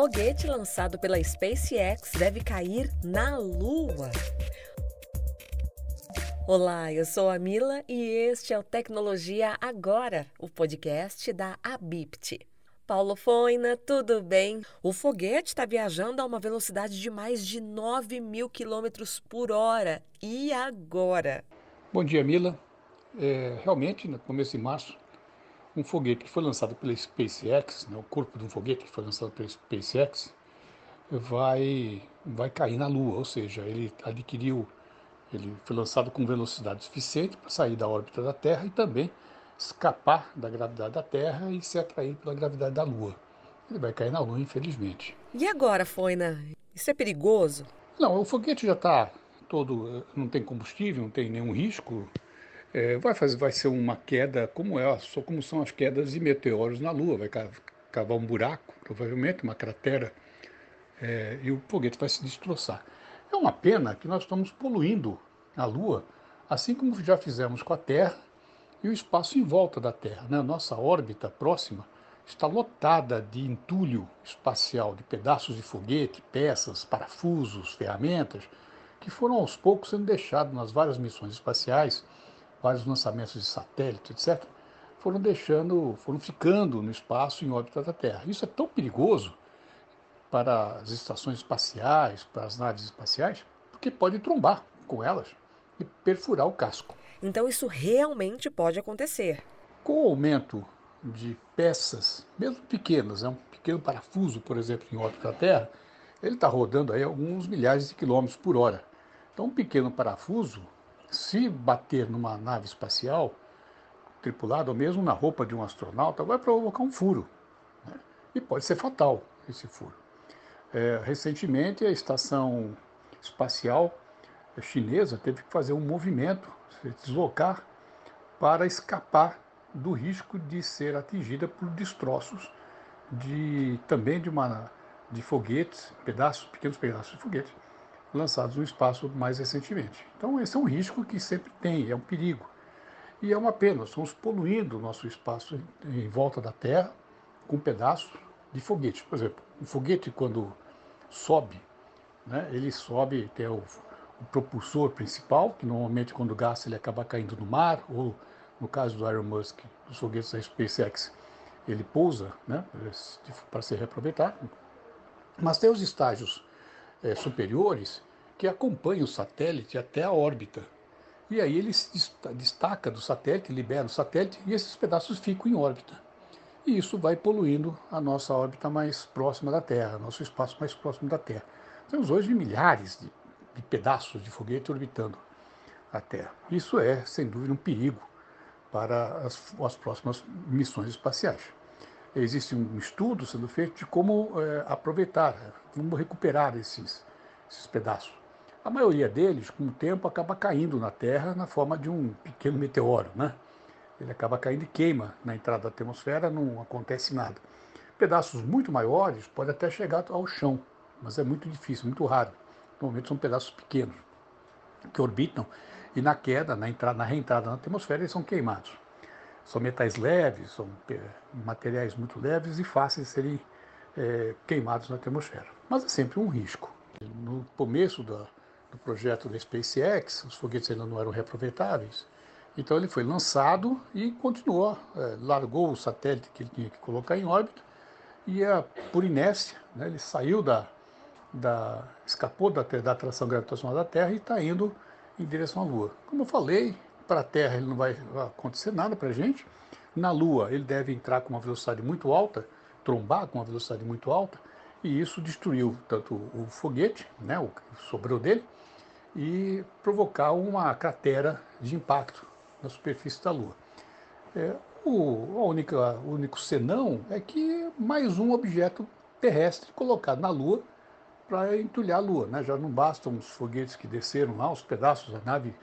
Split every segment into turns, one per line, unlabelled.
foguete lançado pela SpaceX deve cair na Lua. Olá, eu sou a Mila e este é o Tecnologia Agora, o podcast da Abipt. Paulo Foina, tudo bem? O foguete está viajando a uma velocidade de mais de 9 mil quilômetros por hora. E agora?
Bom dia, Mila. É, realmente, no começo de março, um foguete que foi lançado pela SpaceX, né, o corpo de um foguete que foi lançado pela SpaceX, vai, vai cair na Lua, ou seja, ele adquiriu, ele foi lançado com velocidade suficiente para sair da órbita da Terra e também escapar da gravidade da Terra e ser atraído pela gravidade da Lua. Ele vai cair na Lua, infelizmente.
E agora, Foina? Isso é perigoso?
Não, o foguete já está todo, não tem combustível, não tem nenhum risco. É, vai, fazer, vai ser uma queda como é, como são as quedas de meteoros na Lua. Vai cavar um buraco, provavelmente uma cratera, é, e o foguete vai se destroçar. É uma pena que nós estamos poluindo a Lua, assim como já fizemos com a Terra e o espaço em volta da Terra. Né? Nossa órbita próxima está lotada de entulho espacial, de pedaços de foguete, peças, parafusos, ferramentas, que foram aos poucos sendo deixados nas várias missões espaciais, vários lançamentos de satélite, etc., foram deixando, foram ficando no espaço em órbita da Terra. Isso é tão perigoso para as estações espaciais, para as naves espaciais, porque pode trombar com elas e perfurar o casco.
Então isso realmente pode acontecer.
Com o aumento de peças, mesmo pequenas, né? um pequeno parafuso, por exemplo, em órbita da Terra, ele está rodando aí alguns milhares de quilômetros por hora. Então, um pequeno parafuso, se bater numa nave espacial tripulada, ou mesmo na roupa de um astronauta, vai provocar um furo. Né? E pode ser fatal esse furo. É, recentemente, a estação espacial chinesa teve que fazer um movimento se deslocar para escapar do risco de ser atingida por destroços de também de uma de foguetes, pedaços, pequenos pedaços de foguetes lançados no espaço mais recentemente. Então esse é um risco que sempre tem, é um perigo. E é uma pena, estamos poluindo o nosso espaço em volta da Terra com pedaços de foguete. Por exemplo, um foguete quando sobe, né, ele sobe, tem o o propulsor principal, que normalmente quando gasta ele acaba caindo no mar, ou no caso do Elon Musk, dos foguetes da SpaceX, ele pousa né, para ser reaproveitado. Mas tem os estágios é, superiores que acompanham o satélite até a órbita. E aí ele se destaca do satélite, libera o satélite e esses pedaços ficam em órbita. E isso vai poluindo a nossa órbita mais próxima da Terra, nosso espaço mais próximo da Terra. Temos hoje milhares de de pedaços de foguete orbitando a Terra. Isso é, sem dúvida, um perigo para as, as próximas missões espaciais. Existe um estudo sendo feito de como é, aproveitar, como recuperar esses, esses pedaços. A maioria deles, com o tempo, acaba caindo na Terra na forma de um pequeno meteoro. Né? Ele acaba caindo e queima na entrada da atmosfera, não acontece nada. Pedaços muito maiores podem até chegar ao chão, mas é muito difícil, muito raro. Normalmente são pedaços pequenos que orbitam e na queda, na, entrada, na reentrada na atmosfera, eles são queimados. São metais leves, são materiais muito leves e fáceis de serem é, queimados na atmosfera. Mas é sempre um risco. No começo da, do projeto da SpaceX, os foguetes ainda não eram reaproveitáveis. Então ele foi lançado e continuou, é, largou o satélite que ele tinha que colocar em órbita e, a, por inércia, né, ele saiu da, da, escapou da, da atração gravitacional da Terra e está indo em direção à Lua. Como eu falei, para a Terra ele não vai acontecer nada para a gente. Na Lua ele deve entrar com uma velocidade muito alta, trombar com uma velocidade muito alta, e isso destruiu tanto o foguete, né, o que sobrou dele, e provocar uma cratera de impacto na superfície da Lua. É, o, única, o único senão é que mais um objeto terrestre colocado na Lua para entulhar a Lua. Né? Já não bastam os foguetes que desceram lá, os pedaços da nave,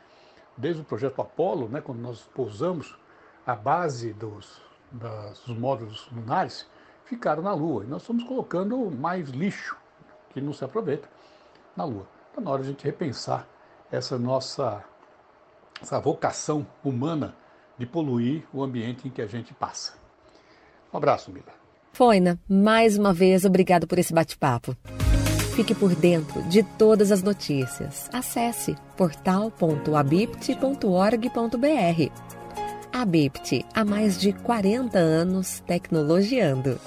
desde o projeto Apollo, né? quando nós pousamos, a base dos, das, dos módulos lunares ficaram na Lua. E nós estamos colocando mais lixo que não se aproveita na Lua. Está na hora de a gente repensar essa nossa essa vocação humana de poluir o ambiente em que a gente passa. Um abraço, Mila.
Foina, mais uma vez, obrigado por esse bate-papo. Fique por dentro de todas as notícias. Acesse portal.abipt.org.br. Abipt, há mais de 40 anos tecnologiando.